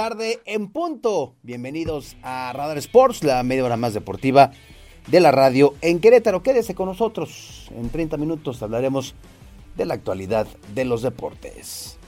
Tarde en punto. Bienvenidos a Radar Sports, la media hora más deportiva de la radio en Querétaro. Quédese con nosotros. En 30 minutos hablaremos de la actualidad de los deportes.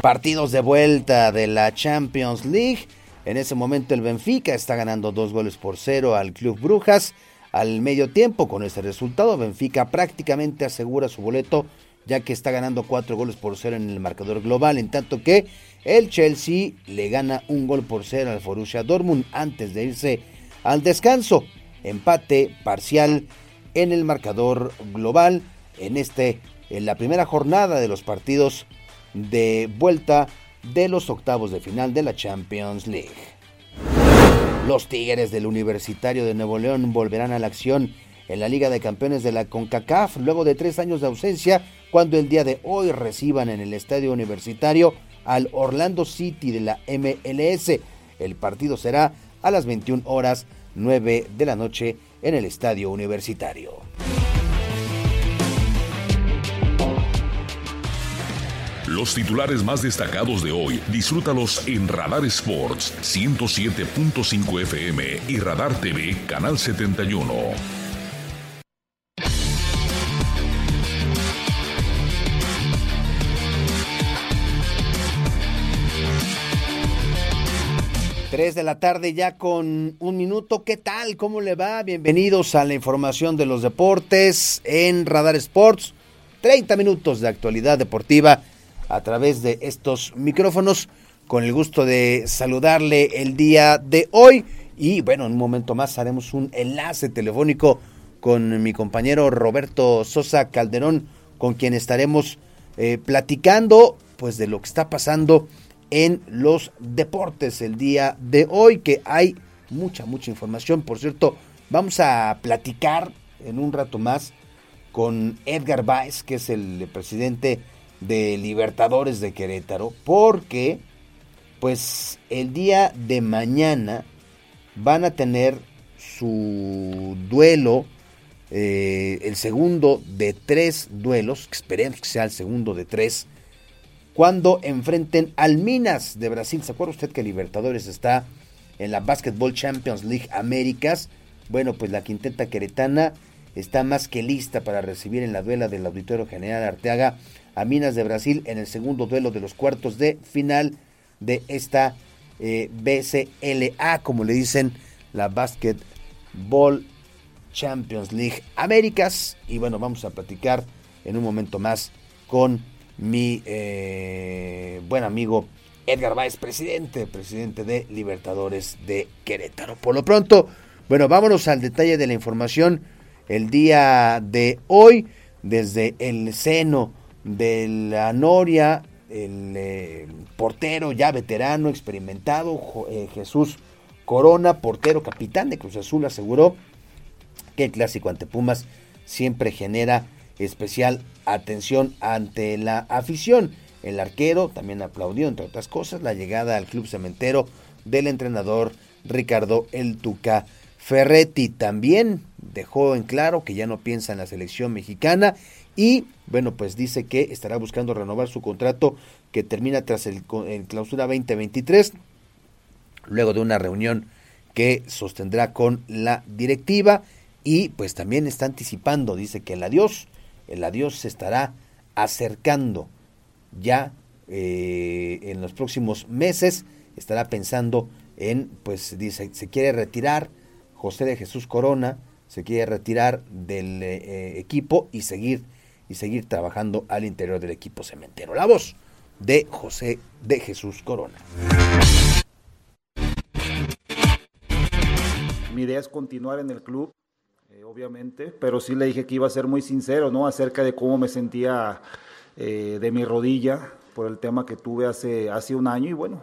Partidos de vuelta de la Champions League. En ese momento el Benfica está ganando dos goles por cero al Club Brujas. Al medio tiempo, con ese resultado, Benfica prácticamente asegura su boleto ya que está ganando cuatro goles por cero en el marcador global, en tanto que el Chelsea le gana un gol por cero al Borussia Dortmund antes de irse al descanso. Empate parcial en el marcador global en este en la primera jornada de los partidos de vuelta de los octavos de final de la Champions League. Los Tigres del Universitario de Nuevo León volverán a la acción en la Liga de Campeones de la CONCACAF luego de tres años de ausencia cuando el día de hoy reciban en el Estadio Universitario al Orlando City de la MLS. El partido será a las 21 horas 9 de la noche en el Estadio Universitario. Los titulares más destacados de hoy, disfrútalos en Radar Sports 107.5 FM y Radar TV Canal 71. 3 de la tarde ya con un minuto. ¿Qué tal? ¿Cómo le va? Bienvenidos a la información de los deportes en Radar Sports. 30 minutos de actualidad deportiva a través de estos micrófonos. Con el gusto de saludarle el día de hoy. Y bueno, en un momento más haremos un enlace telefónico con mi compañero Roberto Sosa Calderón, con quien estaremos eh, platicando pues de lo que está pasando en los deportes el día de hoy, que hay mucha, mucha información. Por cierto, vamos a platicar en un rato más con Edgar Baez, que es el presidente de Libertadores de Querétaro, porque pues el día de mañana van a tener su duelo, eh, el segundo de tres duelos, esperemos que sea el segundo de tres, cuando enfrenten al Minas de Brasil. ¿Se acuerda usted que Libertadores está en la Basketball Champions League Américas? Bueno, pues la quinteta queretana está más que lista para recibir en la duela del Auditorio General Arteaga a Minas de Brasil en el segundo duelo de los cuartos de final de esta eh, BCLA, como le dicen, la Basketball Champions League Américas. Y bueno, vamos a platicar en un momento más con mi eh, buen amigo Edgar Báez, presidente, presidente de Libertadores de Querétaro. Por lo pronto, bueno, vámonos al detalle de la información el día de hoy, desde el seno de la Noria, el eh, portero ya veterano, experimentado, eh, Jesús Corona, portero capitán de Cruz Azul, aseguró que el clásico ante Pumas siempre genera especial atención ante la afición. El arquero también aplaudió, entre otras cosas, la llegada al club cementero del entrenador Ricardo El Tuca Ferretti. También dejó en claro que ya no piensa en la selección mexicana y, bueno, pues dice que estará buscando renovar su contrato que termina tras el, el clausura 2023, luego de una reunión que sostendrá con la directiva y pues también está anticipando, dice que el adiós el adiós se estará acercando ya eh, en los próximos meses, estará pensando en, pues dice, se quiere retirar José de Jesús Corona, se quiere retirar del eh, equipo y seguir y seguir trabajando al interior del equipo cementero. La voz de José de Jesús Corona. Mi idea es continuar en el club, eh, obviamente, pero sí le dije que iba a ser muy sincero, ¿no? Acerca de cómo me sentía eh, de mi rodilla por el tema que tuve hace, hace un año y bueno,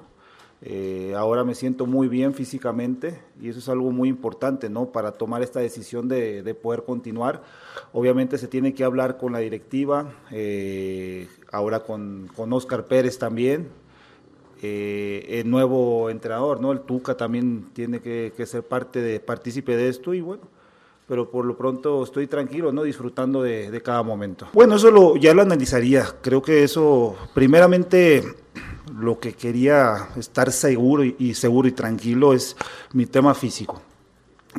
eh, ahora me siento muy bien físicamente y eso es algo muy importante, ¿no? Para tomar esta decisión de, poder continuar. Obviamente se tiene que hablar con la directiva, ahora con, con, Oscar Pérez también, el nuevo entrenador, ¿no? El Tuca también tiene que, ser parte de, partícipe de esto y bueno, pero por lo pronto estoy tranquilo, ¿no? Disfrutando de, de cada momento. Bueno, eso lo, ya lo analizaría. Creo que eso, primeramente, lo que quería estar seguro y, seguro y tranquilo es mi tema físico.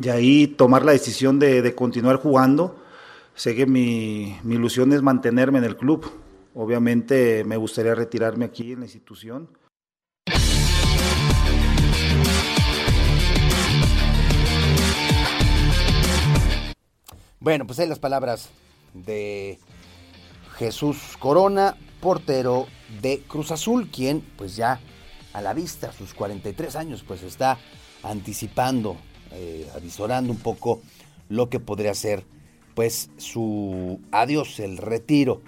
Y ahí tomar la decisión de, continuar jugando. Sé que mi, mi, ilusión es mantenerme en el club. Obviamente me gustaría retirarme aquí en la institución. Bueno, pues hay las palabras de Jesús Corona, portero de Cruz Azul, quien pues ya a la vista, sus 43 años, pues está anticipando, eh, avisorando un poco lo que podría ser pues su adiós, el retiro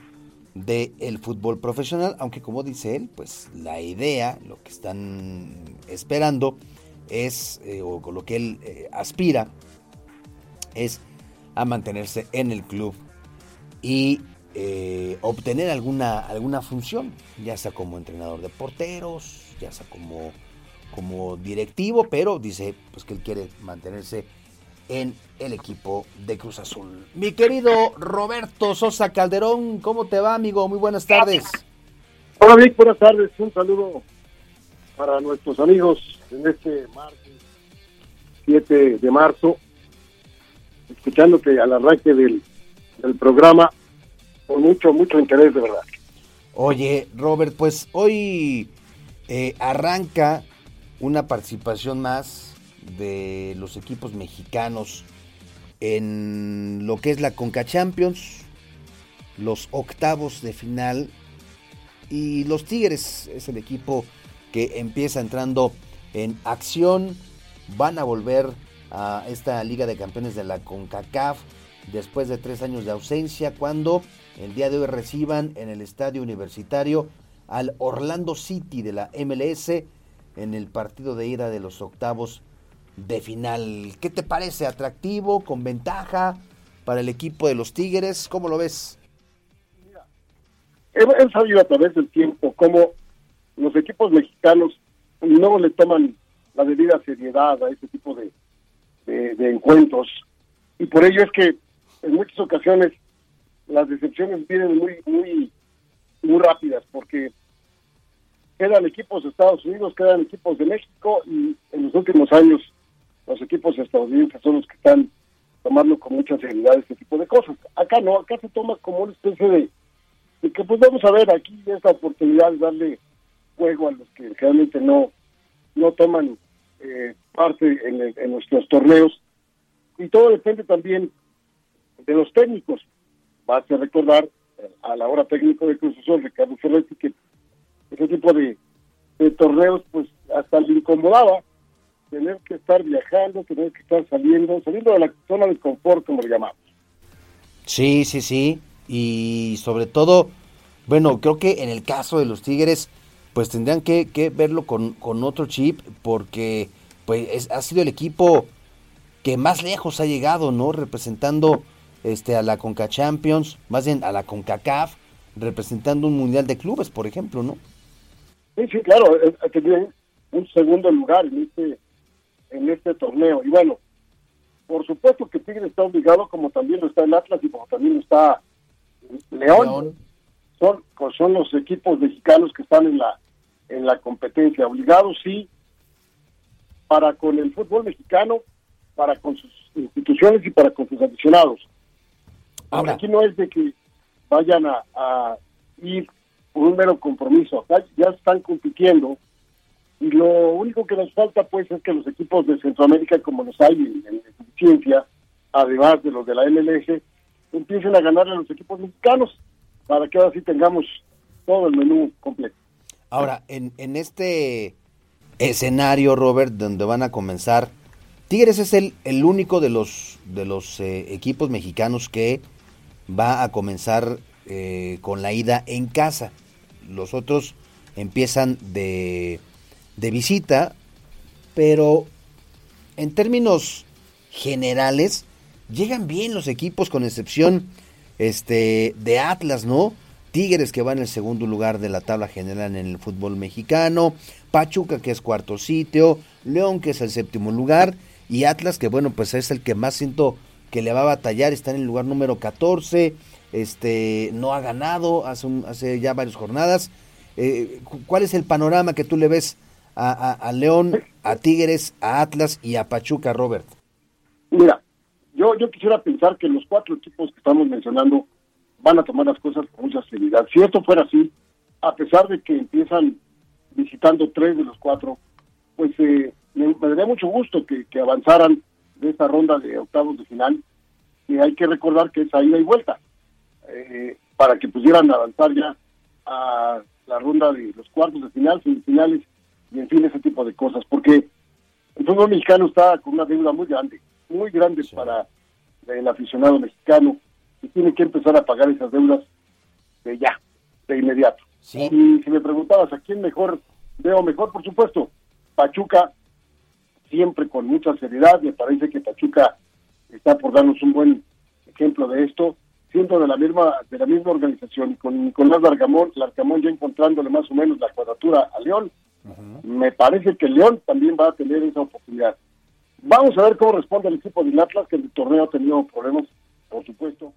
del fútbol profesional, aunque como dice él, pues la idea, lo que están esperando es, eh, o lo que él eh, aspira, es a mantenerse en el club y eh, obtener alguna, alguna función, ya sea como entrenador de porteros, ya sea como, como directivo, pero dice pues que él quiere mantenerse en el equipo de Cruz Azul. Mi querido Roberto Sosa Calderón, ¿cómo te va, amigo? Muy buenas tardes. Hola, Vic, buenas tardes. Un saludo para nuestros amigos en este martes 7 de marzo, escuchándote al arranque del, del programa con mucho, mucho interés, de verdad. Oye, Robert, pues hoy eh, arranca una participación más de los equipos mexicanos en lo que es la Conca Champions, los octavos de final y los Tigres es el equipo que empieza entrando en acción, van a volver a esta Liga de Campeones de la CONCACAF después de tres años de ausencia cuando el día de hoy reciban en el estadio universitario al Orlando City de la MLS en el partido de ida de los octavos de final. ¿Qué te parece? ¿Atractivo? ¿Con ventaja para el equipo de los Tigres? ¿Cómo lo ves? he, sabido a través del tiempo cómo los equipos mexicanos no le toman la debida seriedad a ese tipo de, de encuentros. Y por ello es que en muchas ocasiones las decepciones vienen muy, muy, muy rápidas porque quedan equipos de Estados Unidos, quedan equipos de México y en los últimos años los equipos estadounidenses son los que están tomando con mucha seriedad este tipo de cosas. Acá no, acá se toma como una especie de, que pues vamos a ver aquí esta oportunidad de darle juego a los que realmente no, no toman eh, parte en, en nuestros torneos y todo depende también de los técnicos va a recordar eh, a la hora técnico de Azul, Ricardo Ferretti, que ese tipo de, torneos, pues hasta le incomodaba tener que estar viajando, tener que estar saliendo, saliendo de la zona de confort, como le llamamos. Sí, sí, sí. Y sobre todo, bueno, creo que en el caso de los Tigres, pues tendrían que, verlo con, con, otro chip, porque pues ha sido el equipo que más lejos ha llegado, ¿no? Representando este, a la Conca Champions, más bien a la CONCACAF, representando un mundial de clubes, por ejemplo, ¿no? Sí, sí, claro, ha tenido un segundo lugar en este, en este torneo. Y bueno, por supuesto que Tigre está obligado, como también lo está el Atlas y como también lo está León. Son, pues son los equipos mexicanos que están en la, en la competencia. Obligados, sí, para con el fútbol mexicano, para con sus instituciones y para con sus aficionados. Ahora, aquí no es de que vayan a, ir por un mero compromiso. ya están compitiendo Y lo único que nos falta, pues, es que los equipos de Centroamérica, como los hay en, eficiencia, además de los de la MLG, empiecen a ganarle a los equipos mexicanos para que ahora sí tengamos todo el menú completo. Ahora, en, en este escenario, Robert, donde van a comenzar, Tigres es el, el único de los, de los eh, equipos mexicanos que va a comenzar eh, con la ida en casa. Los otros empiezan de, de visita, pero en términos generales llegan bien los equipos con excepción este de Atlas, ¿no? Tigres que va en el segundo lugar de la tabla general en el fútbol mexicano, Pachuca que es cuarto sitio, León que es el séptimo lugar y Atlas que bueno pues es el que más siento que le va a batallar, está en el lugar número 14, este no ha ganado hace, hace ya varias jornadas. Eh, ¿Cuál es el panorama que tú le ves a, a, León, a Tigres, a Atlas y a Pachuca, Robert? Mira, yo, yo quisiera pensar que los cuatro equipos que estamos mencionando van a tomar las cosas con mucha seriedad. Si esto fuera así, a pesar de que empiezan visitando tres de los cuatro, pues eh, me, daría mucho gusto que, avanzaran de esta ronda de octavos de final. Y hay que recordar que es ida y vuelta, eh, para que pudieran avanzar ya a la ronda de los cuartos de final, semifinales y en fin ese tipo de cosas, porque el fútbol mexicano está con una deuda muy grande, muy grande para el aficionado mexicano y tiene que empezar a pagar esas deudas de ya, de inmediato. Y si me preguntabas a quién mejor veo mejor, por supuesto, Pachuca siempre con mucha seriedad, me parece que Pachuca está por darnos un buen ejemplo de esto, siendo de la misma de la misma organización y con Nicolás Largamón, Largamón ya encontrándole más o menos la cuadratura a León, me parece que León también va a tener esa oportunidad. Vamos a ver cómo responde el equipo de Atlas, que en el torneo ha tenido problemas, por supuesto.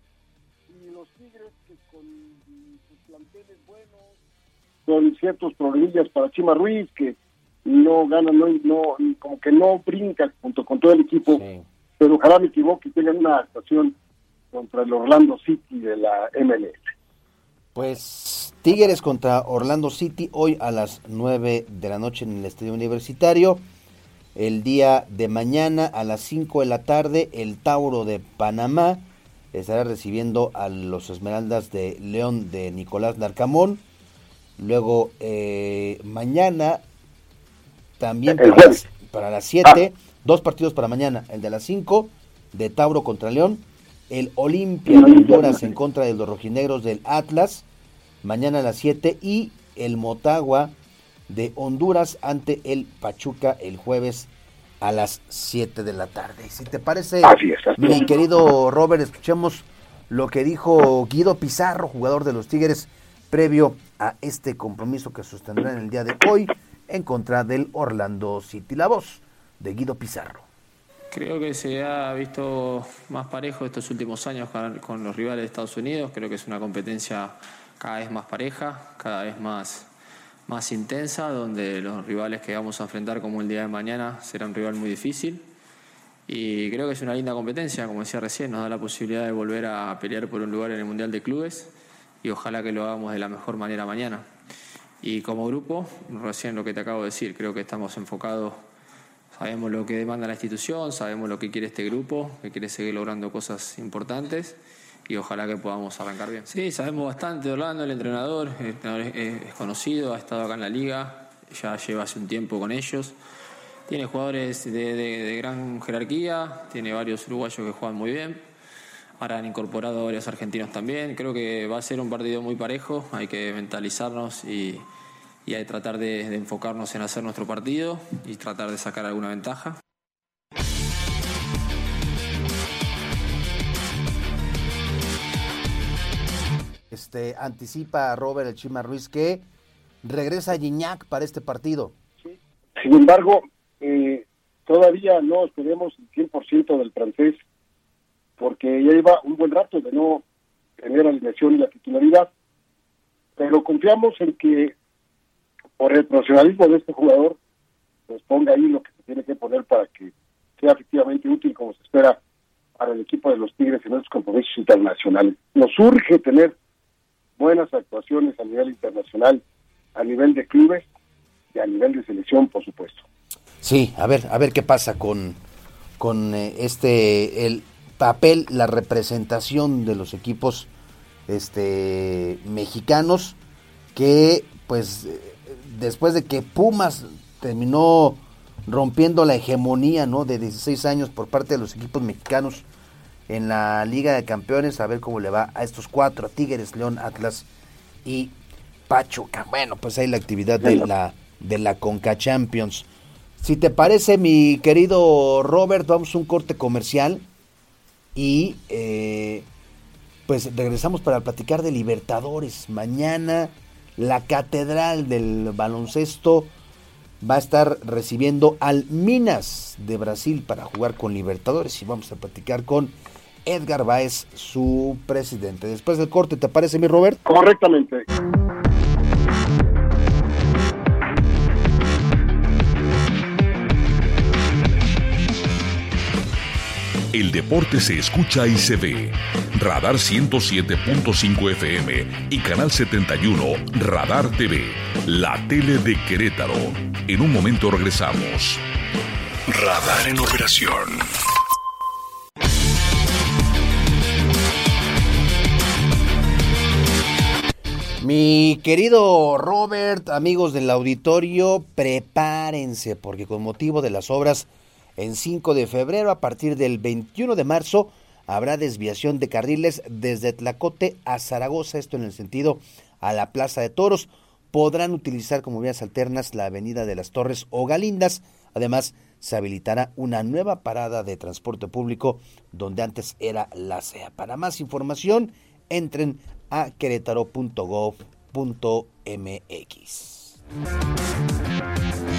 Con ciertos problemillas para Chima Ruiz, que no gana, no, no como que no brinca junto con todo el equipo, pero ojalá me equivoque y tengan una actuación contra el Orlando City de la MLS. Pues Tigres contra Orlando City hoy a las 9 de la noche en el Estadio Universitario. El día de mañana a las 5 de la tarde el Tauro de Panamá estará recibiendo a los Esmeraldas de León de Nicolás Narcamón. Luego eh, mañana también para las, 7, ah. dos partidos para mañana, el de las 5 de Tauro contra León, el Olimpia de Honduras en contra de los rojinegros del Atlas, mañana a las 7 y el Motagua de Honduras ante el Pachuca el jueves a las 7 de la tarde. Si te parece, mi querido Robert, escuchemos lo que dijo Guido Pizarro, jugador de los Tigres, previo a este compromiso que sostendrá en el día de hoy en contra del Orlando City. La voz de Guido Pizarro. Creo que se ha visto más parejo estos últimos años con los rivales de Estados Unidos. Creo que es una competencia cada vez más pareja, cada vez más, más intensa, donde los rivales que vamos a enfrentar como el día de mañana será un rival muy difícil. Y creo que es una linda competencia, como decía recién, nos da la posibilidad de volver a pelear por un lugar en el Mundial de Clubes y ojalá que lo hagamos de la mejor manera mañana. Y como grupo, recién lo que te acabo de decir, creo que estamos enfocados, sabemos lo que demanda la institución, sabemos lo que quiere este grupo, que quiere seguir logrando cosas importantes y ojalá que podamos arrancar bien. Sí, sabemos bastante Orlando, el entrenador, el entrenador es, conocido, ha estado acá en la liga, ya lleva hace un tiempo con ellos. Tiene jugadores de, de gran jerarquía, tiene varios uruguayos que juegan muy bien. Ahora han incorporado varios argentinos también. Creo que va a ser un partido muy parejo. Hay que mentalizarnos y, y hay que tratar de, enfocarnos en hacer nuestro partido y tratar de sacar alguna ventaja. Este anticipa a Robert el Chima Ruiz que regresa Gignac para este partido. Sin embargo, eh, todavía no esperemos el 100% del francés porque ya lleva un buen rato de no tener alineación y la titularidad. Pero confiamos en que por el profesionalismo de este jugador, pues ponga ahí lo que se tiene que poner para que sea efectivamente útil como se espera para el equipo de los Tigres en estos compromisos internacionales. Nos urge tener buenas actuaciones a nivel internacional, a nivel de clubes, y a nivel de selección, por supuesto. Sí, a ver, a ver qué pasa con, con eh, este el papel, la representación de los equipos este mexicanos que pues después de que Pumas terminó rompiendo la hegemonía ¿no? de 16 años por parte de los equipos mexicanos en la Liga de Campeones, a ver cómo le va a estos cuatro, Tigres, León, Atlas y Pachuca. Bueno, pues ahí la actividad de la, de la Conca Champions. Si te parece, mi querido Robert, vamos a un corte comercial y eh, pues regresamos para platicar de Libertadores. Mañana la Catedral del Baloncesto va a estar recibiendo al Minas de Brasil para jugar con Libertadores y vamos a platicar con Edgar Báez, su presidente. Después del corte, ¿te parece mi Robert? Correctamente. El deporte se escucha y se ve. Radar 107.5 FM y Canal 71 Radar TV, la tele de Querétaro. En un momento regresamos. Radar en operación. Mi querido Robert, amigos del auditorio, prepárense porque con motivo de las obras en 5 de febrero, a partir del 21 de marzo, habrá desviación de carriles desde Tlacote a Zaragoza, esto en el sentido a la Plaza de Toros. Podrán utilizar como vías alternas la Avenida de las Torres o Galindas. Además, se habilitará una nueva parada de transporte público donde antes era la CEA. Para más información, entren a querétaro.gov.mx.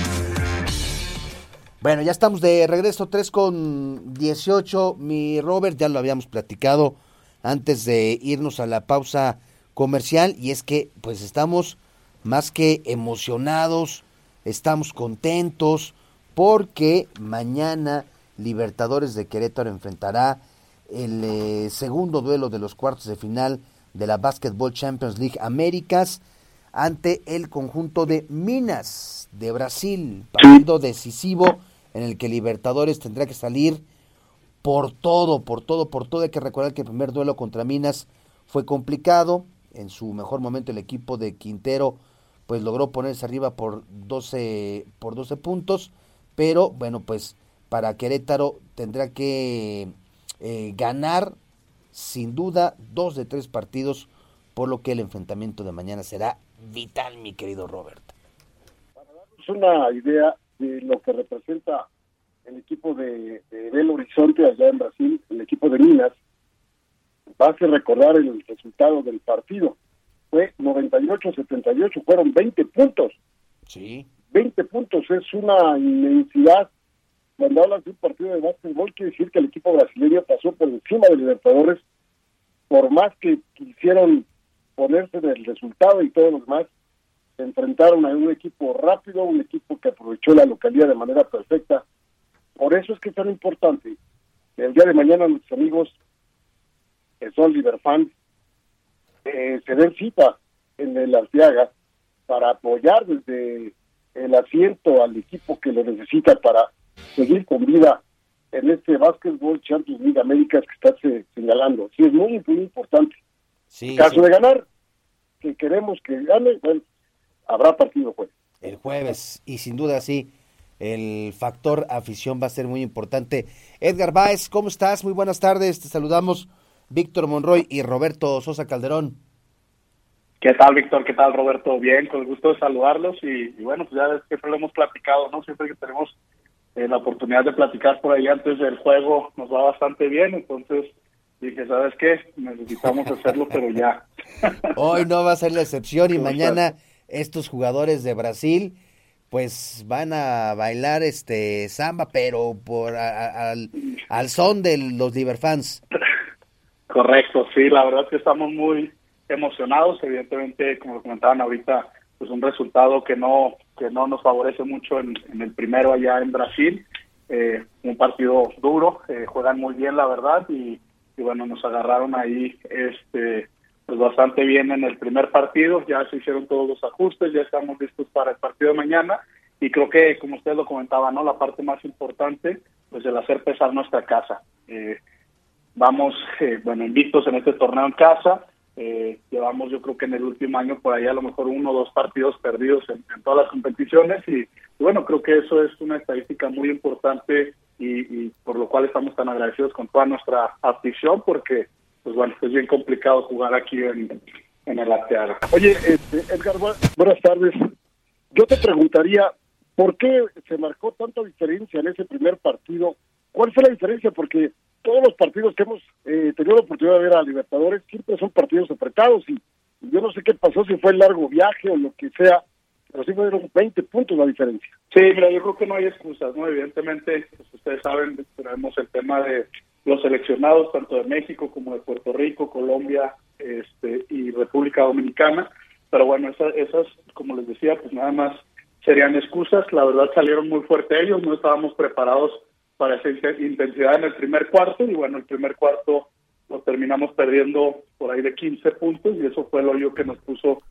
Bueno, ya estamos de regreso, 3 con 18. Mi Robert, ya lo habíamos platicado antes de irnos a la pausa comercial y es que pues estamos más que emocionados, estamos contentos porque mañana Libertadores de Querétaro enfrentará el eh, segundo duelo de los cuartos de final de la Basketball Champions League Américas ante el conjunto de Minas de Brasil, partido decisivo en el que Libertadores tendrá que salir por todo, por todo, por todo. Hay que recordar que el primer duelo contra Minas fue complicado. En su mejor momento el equipo de Quintero pues logró ponerse arriba por 12, por 12 puntos. Pero bueno, pues para Querétaro tendrá que eh, ganar sin duda dos de tres partidos, por lo que el enfrentamiento de mañana será vital, mi querido Robert. Para darnos una idea, de lo que representa el equipo de, Belo Horizonte allá en Brasil, el equipo de Minas, va a recordar el resultado del partido. Fue 98-78, fueron 20 puntos. Sí. 20 puntos es una inmensidad. Cuando hablas de un partido de básquetbol, quiere decir que el equipo brasileño pasó por encima de Libertadores, por más que quisieron ponerse en el resultado y todos los demás, enfrentaron a un equipo rápido, un equipo que aprovechó la localidad de manera perfecta. Por eso es que es tan importante que el día de mañana nuestros amigos que son Liberfans eh, se den cita en el Arteaga para apoyar desde el asiento al equipo que lo necesita para seguir con vida en este Basketball Champions League Américas que está señalando. Sí, es muy, muy importante. Sí, caso de ganar, que queremos que gane, bueno, habrá partido jueves. El jueves, y sin duda sí, el factor afición va a ser muy importante. Edgar Báez, ¿cómo estás? Muy buenas tardes, te saludamos Víctor Monroy y Roberto Sosa Calderón. ¿Qué tal, Víctor? ¿Qué tal, Roberto? Bien, con el gusto de saludarlos y, bueno, pues ya siempre lo hemos platicado, ¿no? Siempre que tenemos eh, la oportunidad de platicar por ahí antes del juego nos va bastante bien, entonces dije, ¿sabes qué? Necesitamos hacerlo, pero ya. Hoy no va a ser la excepción y mañana estos jugadores de Brasil pues van a bailar este samba, pero por al, al son de los Liberfans. Correcto, sí, la verdad es que estamos muy emocionados, evidentemente, como lo comentaban ahorita, pues un resultado que no que no nos favorece mucho en, el primero allá en Brasil, eh, un partido duro, eh, juegan muy bien la verdad y bueno nos agarraron ahí este pues bastante bien en el primer partido, ya se hicieron todos los ajustes, ya estamos listos para el partido de mañana y creo que como usted lo comentaba, ¿no? La parte más importante pues el hacer pesar nuestra casa. Eh, vamos, eh, bueno, invictos en este torneo en casa, eh, llevamos yo creo que en el último año por ahí a lo mejor uno o dos partidos perdidos en, todas las competiciones y, bueno, creo que eso es una estadística muy importante y, por lo cual estamos tan agradecidos con toda nuestra afición porque pues bueno, es bien complicado jugar aquí en, en el Arteaga. Oye, este, Edgar, buenas tardes. Yo te preguntaría, ¿por qué se marcó tanta diferencia en ese primer partido? ¿Cuál fue la diferencia? Porque todos los partidos que hemos eh, tenido la oportunidad de ver a Libertadores siempre son partidos apretados y yo no sé qué pasó, si fue el largo viaje o lo que sea, pero sí fueron 20 puntos la diferencia. Sí, mira, yo creo que no hay excusas, ¿no? Evidentemente, pues ustedes saben, tenemos el tema de los seleccionados tanto de México como de Puerto Rico, Colombia este, y República Dominicana. Pero bueno, esas, esas, como les decía, pues nada más serían excusas. La verdad salieron muy fuerte ellos, no estábamos preparados para esa intensidad en el primer cuarto y bueno, el primer cuarto lo terminamos perdiendo por ahí de 15 puntos y eso fue lo yo que nos puso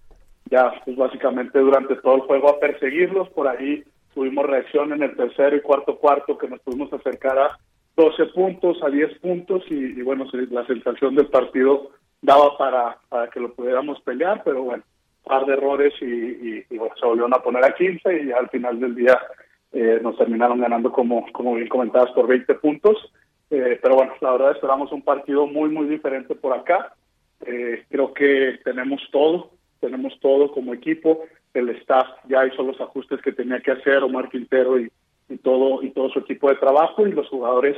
ya pues básicamente durante todo el juego a perseguirlos. Por ahí tuvimos reacción en el tercero y cuarto cuarto que nos pudimos acercar a 12 puntos a 10 puntos y, bueno, la sensación del partido daba para, para que lo pudiéramos pelear, pero bueno, par de errores y, bueno, se volvieron a poner a 15 y al final del día eh, nos terminaron ganando como, como bien comentadas por 20 puntos. Eh, pero bueno, la verdad esperamos un partido muy, muy diferente por acá. Eh, creo que tenemos todo, tenemos todo como equipo. El staff ya hizo los ajustes que tenía que hacer, Omar Quintero y, y todo y todo su equipo de trabajo y los jugadores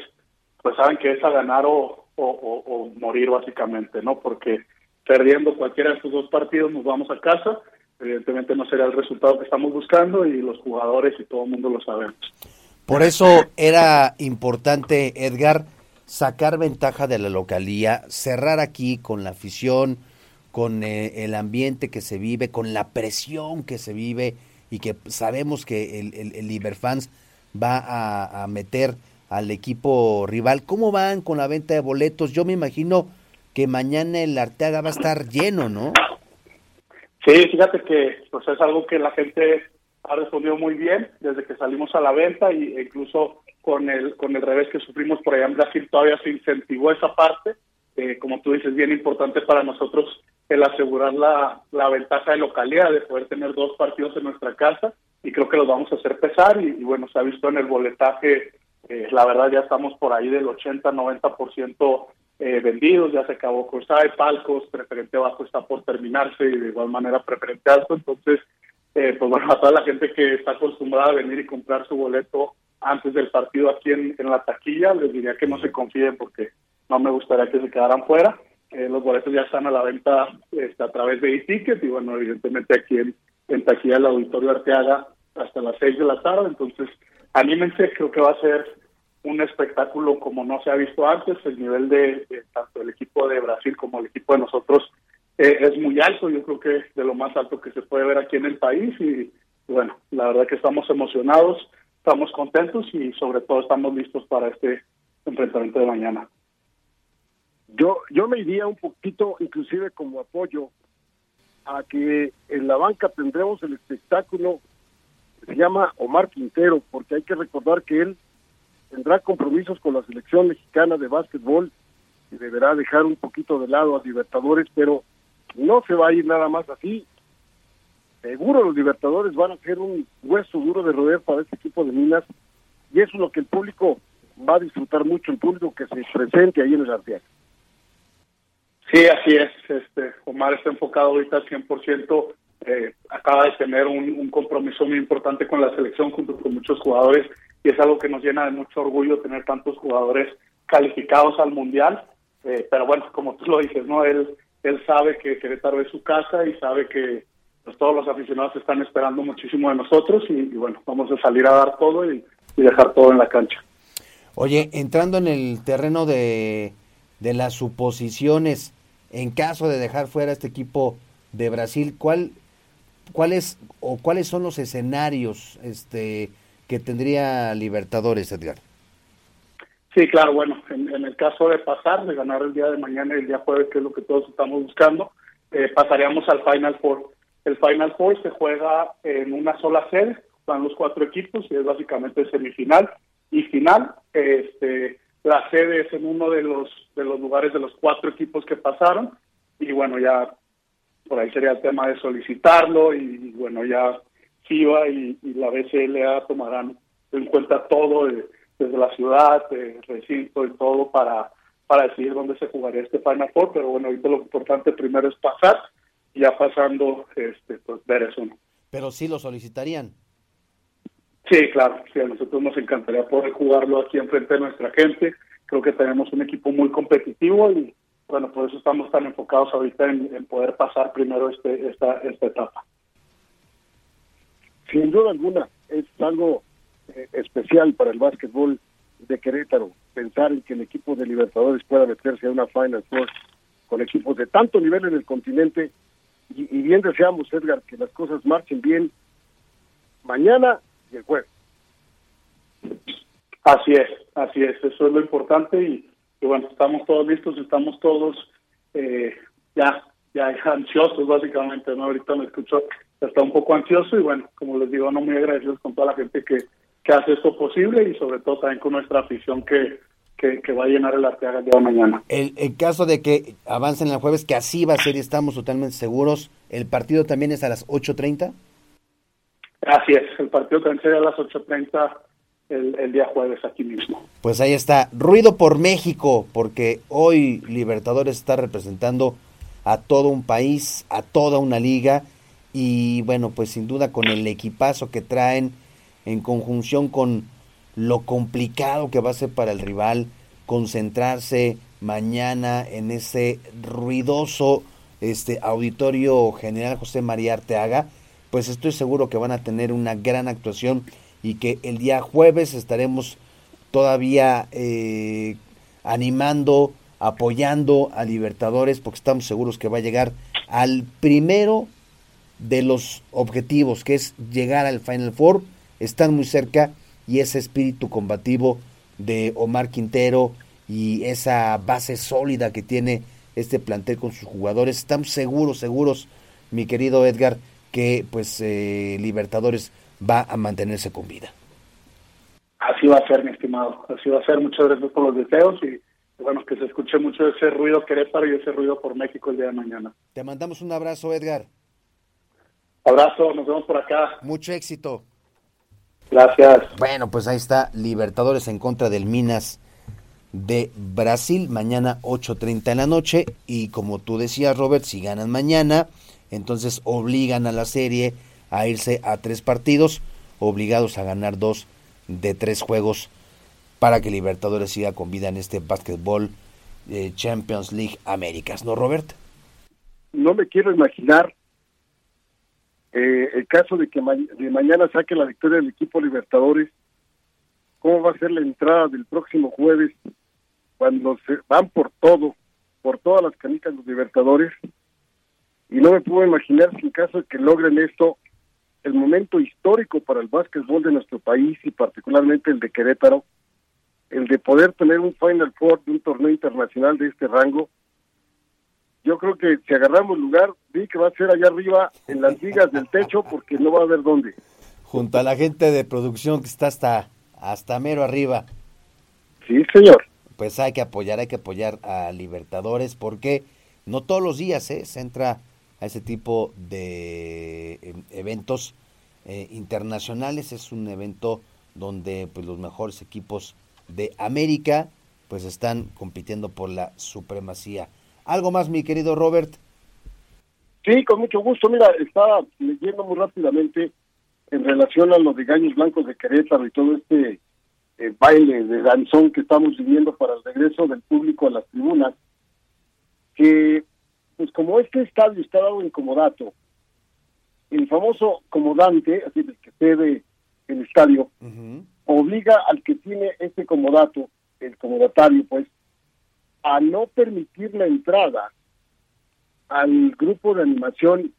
pues saben que es a ganar o, o, morir básicamente, ¿no? Porque perdiendo cualquiera de estos dos partidos nos vamos a casa, evidentemente no será el resultado que estamos buscando y los jugadores y todo el mundo lo sabemos. Por eso era importante, Edgar, sacar ventaja de la localía, cerrar aquí con la afición, con eh, el ambiente que se vive, con la presión que se vive y que sabemos que el, el, el Iberfans va a, meter al equipo rival. ¿Cómo van con la venta de boletos? Yo me imagino que mañana el Arteaga va a estar lleno, ¿no? Sí, fíjate que pues es algo que la gente ha respondido muy bien desde que salimos a la venta y e incluso con el con el revés que sufrimos por allá en Brasil todavía se incentivó esa parte. Eh, como tú dices, bien importante para nosotros el asegurar la, la ventaja de localidad, de poder tener dos partidos en nuestra casa y creo que los vamos a hacer pesar y, bueno, se ha visto en el boletaje, eh, la verdad ya estamos por ahí del 80-90% eh, vendidos, ya se acabó hay Palcos, preferente bajo está por terminarse y de igual manera preferente alto, entonces, eh, pues bueno, a toda la gente que está acostumbrada a venir y comprar su boleto antes del partido aquí en, en la taquilla, les diría que no se confíen porque no me gustaría que se quedaran fuera. Eh, los boletos ya están a la venta este, a través de e-ticket y bueno, evidentemente aquí en, taquilla del Auditorio Arteaga hasta las 6 de la tarde. Entonces, anímense, creo que va a ser un espectáculo como no se ha visto antes. El nivel de, tanto el equipo de Brasil como el equipo de nosotros eh, es muy alto. Yo creo que de lo más alto que se puede ver aquí en el país. Y bueno, la verdad que estamos emocionados, estamos contentos y sobre todo estamos listos para este enfrentamiento de mañana. Yo, yo me iría un poquito, inclusive como apoyo, a que en la banca tendremos el espectáculo se llama Omar Quintero, porque hay que recordar que él tendrá compromisos con la selección mexicana de básquetbol y deberá dejar un poquito de lado a Libertadores, pero no se va a ir nada más así. Seguro los Libertadores van a ser un hueso duro de roer para este equipo de Minas y eso es lo que el público va a disfrutar mucho, el público que se presente ahí en el Arteaga. Sí, así es. Este, Omar está enfocado ahorita al 100%. Eh, acaba de tener un, compromiso muy importante con la selección junto con muchos jugadores y es algo que nos llena de mucho orgullo tener tantos jugadores calificados al Mundial. Eh, pero bueno, como tú lo dices, ¿no? Él, él sabe que Querétaro es su casa y sabe que pues, todos los aficionados están esperando muchísimo de nosotros y, bueno, vamos a salir a dar todo y, y, dejar todo en la cancha. Oye, entrando en el terreno de, de las suposiciones, en caso de dejar fuera este equipo de Brasil, ¿cuál, cuáles o cuáles son los escenarios este, que tendría Libertadores, Edgar? Sí, claro, bueno, en, el caso de pasar, de ganar el día de mañana y el día jueves, que es lo que todos estamos buscando, eh, pasaríamos al Final Four. El Final Four se juega en una sola sede, van los cuatro equipos y es básicamente semifinal y final. Este, la sede es en uno de los de los lugares de los cuatro equipos que pasaron y bueno ya por ahí sería el tema de solicitarlo y, bueno ya FIBA y, la BCLA tomarán en cuenta todo desde la ciudad, recinto y todo para para decidir dónde se jugaría este Final Four, pero bueno, ahorita lo importante primero es pasar y ya pasando, este, pues ver eso. Pero sí lo solicitarían. Sí, claro, sí, a nosotros nos encantaría poder jugarlo aquí enfrente de nuestra gente. Creo que tenemos un equipo muy competitivo y bueno, por eso estamos tan enfocados ahorita en, poder pasar primero este, esta, esta etapa. Sin duda alguna, es algo eh, especial para el básquetbol de Querétaro pensar en que el equipo de Libertadores pueda meterse a una Final con equipos de tanto nivel en el continente y, bien deseamos, Edgar, que las cosas marchen bien mañana y el jueves. Así es, así es, eso es lo importante y, bueno, estamos todos listos, estamos todos eh, ya, ya ansiosos básicamente, ¿no? Ahorita me escucho, está un poco ansioso y bueno, como les digo, no muy agradecidos con toda la gente que que hace esto posible y sobre todo también con nuestra afición que, que, va a llenar el Arteaga el día de mañana. El, el caso de que avancen el jueves, que así va a ser y estamos totalmente seguros, ¿el partido también es a las 8.30? Así es, el partido será a las 8.30 el, el día jueves aquí mismo. Pues ahí está, ruido por México, porque hoy Libertadores está representando a todo un país, a toda una liga, y bueno, pues sin duda con el equipazo que traen, en conjunción con lo complicado que va a ser para el rival concentrarse mañana en ese ruidoso este auditorio general José María Arteaga, pues estoy seguro que van a tener una gran actuación y que el día jueves estaremos todavía eh, animando, apoyando a Libertadores, porque estamos seguros que va a llegar al primero de los objetivos, que es llegar al Final Four. Están muy cerca y ese espíritu combativo de Omar Quintero y esa base sólida que tiene este plantel con sus jugadores, estamos seguros, seguros, mi querido Edgar, que pues eh, Libertadores va a mantenerse con vida. Así va a ser, mi estimado, así va a ser. Muchas gracias por los deseos y bueno, que se escuche mucho ese ruido Querétaro y ese ruido por México el día de mañana. Te mandamos un abrazo, Edgar. Abrazo, nos vemos por acá. Mucho éxito. Gracias. Bueno, pues ahí está, Libertadores en contra del Minas de Brasil, mañana 8.30 en la noche. Y como tú decías, Robert, si ganan mañana, entonces obligan a la serie a irse a tres partidos, obligados a ganar dos de tres juegos para que Libertadores siga con vida en este básquetbol eh, Champions League Américas, ¿no, Robert? No me quiero imaginar eh, el caso de que de mañana saque la victoria del equipo Libertadores, cómo va a ser la entrada del próximo jueves cuando se van por todo, por todas las canicas los Libertadores. Y no me puedo imaginar si en caso de que logren esto, el momento histórico para el básquetbol de nuestro país y particularmente el de Querétaro, el de poder tener un Final Four de un torneo internacional de este rango, yo creo que si agarramos lugar, vi que va a ser allá arriba en las vigas del techo porque no va a haber dónde. Junto a la gente de producción que está hasta, hasta mero arriba. Sí, señor. Pues hay que apoyar, hay que apoyar a Libertadores porque no todos los días ¿eh? se entra a ese tipo de em, eventos eh, internacionales. Es un evento donde pues, los mejores equipos de América pues están compitiendo por la supremacía ¿Algo más, mi querido Robert? Sí, con mucho gusto. Mira, estaba leyendo muy rápidamente en relación a los de Gaños Blancos de Querétaro y todo este eh, baile de danzón que estamos viviendo para el regreso del público a las tribunas, que pues como este estadio está dado en comodato, el famoso comodante, así el que cede el estadio, obliga al que tiene este comodato, el comodatario, pues, a no permitir la entrada al grupo de animación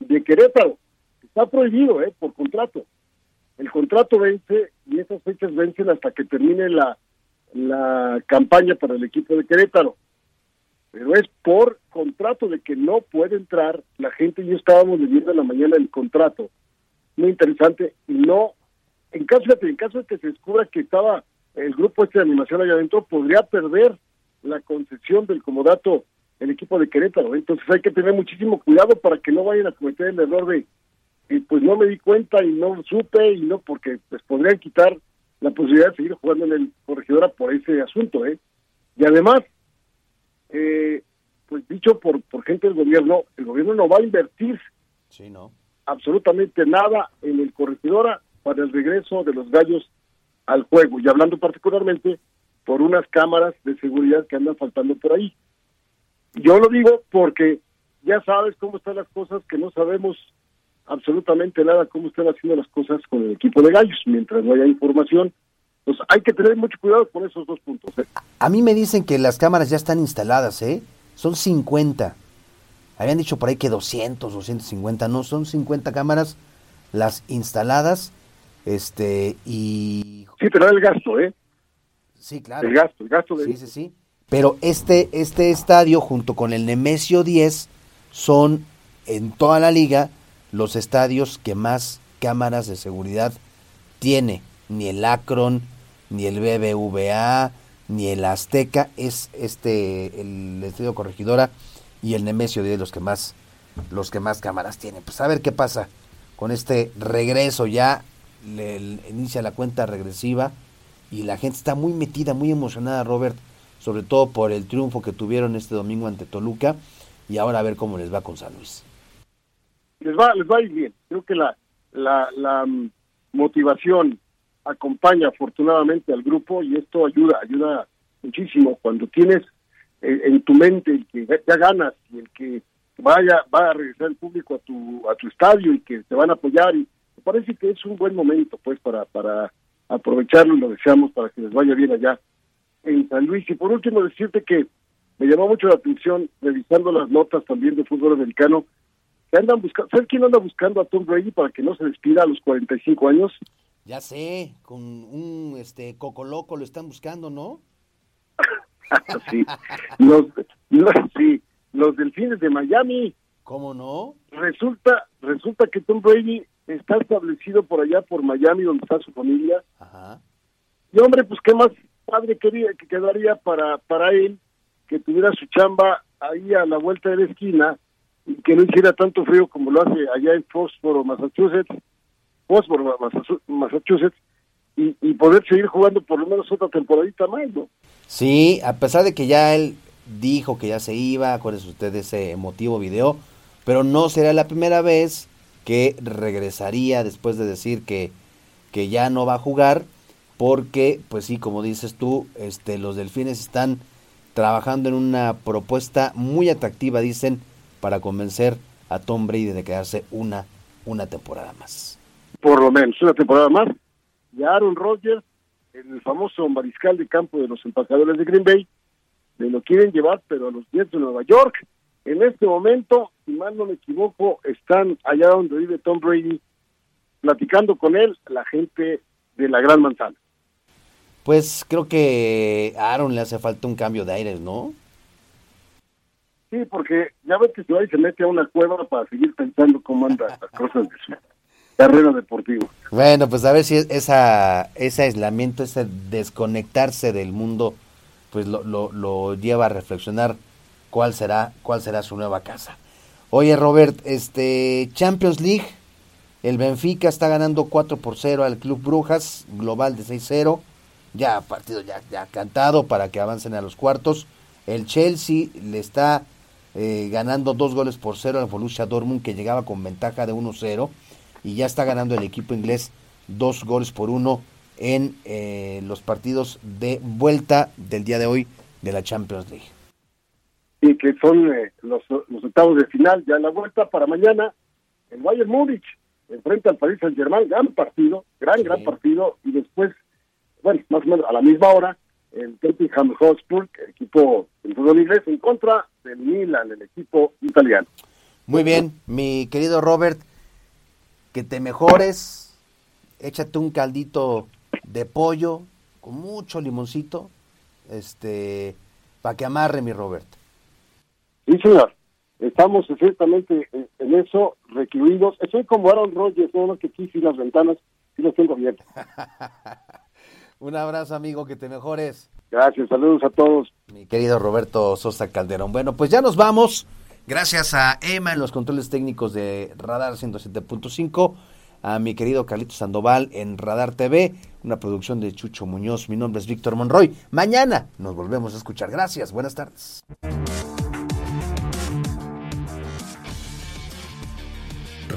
de Querétaro. Está prohibido, ¿eh? Por contrato. El contrato vence y esas fechas vencen hasta que termine la, la campaña para el equipo de Querétaro. Pero es por contrato de que no puede entrar la gente. Yo estábamos leyendo en la mañana el contrato, muy interesante, y no, en caso de, en caso de que se descubra que estaba el grupo este de animación allá adentro, podría perder la concesión del comodato el equipo de Querétaro. Entonces hay que tener muchísimo cuidado para que no vayan a cometer el error de, pues no me di cuenta y no supe y no, porque pues podrían quitar la posibilidad de seguir jugando en el corregidora por ese asunto, ¿eh? Y además, eh, pues dicho por, por gente del gobierno, el gobierno no va a invertir sí, no. absolutamente nada en el corregidora para el regreso de los gallos al juego. Y hablando particularmente por unas cámaras de seguridad que andan faltando por ahí. Yo lo digo porque ya sabes cómo están las cosas, que no sabemos absolutamente nada cómo están haciendo las cosas con el equipo de gallos, mientras no haya información. Pues hay que tener mucho cuidado con esos dos puntos. ¿eh? A mí me dicen que las cámaras ya están instaladas, ¿eh? Son 50. Habían dicho por ahí que 200, 250, no, son 50 cámaras las instaladas, este, y... Sí, pero el gasto, ¿eh? Sí, claro. El gasto, el gasto de... Sí, sí, sí. Pero este, este estadio junto con el Nemesio 10 son en toda la liga los estadios que más cámaras de seguridad tiene. Ni el Akron, ni el BBVA, ni el Azteca, es este el estadio Corregidora y el Nemesio 10 los que más los que más cámaras tienen. Pues a ver qué pasa con este regreso ya le, inicia la cuenta regresiva y la gente está muy metida, muy emocionada, Robert, sobre todo por el triunfo que tuvieron este domingo ante Toluca y ahora a ver cómo les va con San Luis. Les va, les va a ir bien. Creo que la, la, la mm, motivación acompaña afortunadamente al grupo y esto ayuda, ayuda muchísimo cuando tienes eh, en tu mente el que ya ganas y el que vaya va a regresar el público a tu a tu estadio y que te van a apoyar y me parece que es un buen momento pues para para aprovecharlo y lo deseamos para que les vaya bien allá en San Luis. Y por último, decirte que me llamó mucho la atención, revisando las notas también de fútbol americano, que andan buscando, ¿sabes quién anda buscando a Tom Brady para que no se despida a los 45 años? Ya sé, con un este coco loco lo están buscando, ¿no? sí, los, los, sí, los delfines de Miami. ¿Cómo no? Resulta, resulta que Tom Brady está establecido por allá por Miami, donde está su familia. Ajá. Y hombre, pues qué más padre quería que quedaría para para él que tuviera su chamba ahí a la vuelta de la esquina y que no hiciera tanto frío como lo hace allá en Foxboro, Massachusetts, Massachusetts, y, poder seguir jugando por lo menos otra temporadita más, ¿no? Sí, a pesar de que ya él dijo que ya se iba, acuérdense usted ese emotivo video, pero no será la primera vez que regresaría después de decir que, que ya no va a jugar porque, pues sí, como dices tú, este, los delfines están trabajando en una propuesta muy atractiva, dicen, para convencer a Tom Brady de quedarse una, una temporada más. Por lo menos, una temporada más. Y Aaron Rodgers, el famoso mariscal de campo de los empacadores de Green Bay, me lo quieren llevar, pero a los Jets de Nueva York. En este momento, si mal no me equivoco, están allá donde vive Tom Brady, platicando con él, la gente de la Gran Manzana pues creo que a Aaron le hace falta un cambio de aires, ¿no? Sí, porque ya ves que se se mete a una cueva para seguir pensando cómo anda las cosas de su carrera deportiva. Bueno, pues a ver si esa, ese aislamiento, ese desconectarse del mundo, pues lo, lo, lo lleva a reflexionar cuál será, cuál será su nueva casa. Oye, Robert, este Champions League, el Benfica está ganando 4 por 0 al Club Brujas, global de 6-0 ya partido ya, ya cantado para que avancen a los cuartos. El Chelsea le está eh, ganando dos goles por cero al Borussia Dortmund que llegaba con ventaja de 1-0 y ya está ganando el equipo inglés dos goles por uno en eh, los partidos de vuelta del día de hoy de la Champions League. Y que son eh, los, los octavos de final ya en la vuelta para mañana el Bayern Múnich enfrenta al Paris Saint Germain, gran partido, gran, gran partido, y después bueno, más o menos a la misma hora, el Tottenham Hotspur, el equipo del fútbol inglés, en contra del Milan, el equipo italiano. Muy bien, mi querido Robert, que te mejores, échate un caldito de pollo con mucho limoncito, este, para que amarre mi Robert. Sí, señor. Estamos exactamente en eso, recluidos. Estoy como Aaron Rodgers, todo lo que aquí las ventanas sí las tengo abiertas. Un abrazo, amigo, que te mejores. Gracias, saludos a todos. Mi querido Roberto Sosa Calderón. Bueno, pues ya nos vamos. Gracias a Emma en los controles técnicos de Radar 107.5, a mi querido Carlito Sandoval en Radar TV, una producción de Chucho Muñoz. Mi nombre es Víctor Monroy. Mañana nos volvemos a escuchar. Gracias, buenas tardes.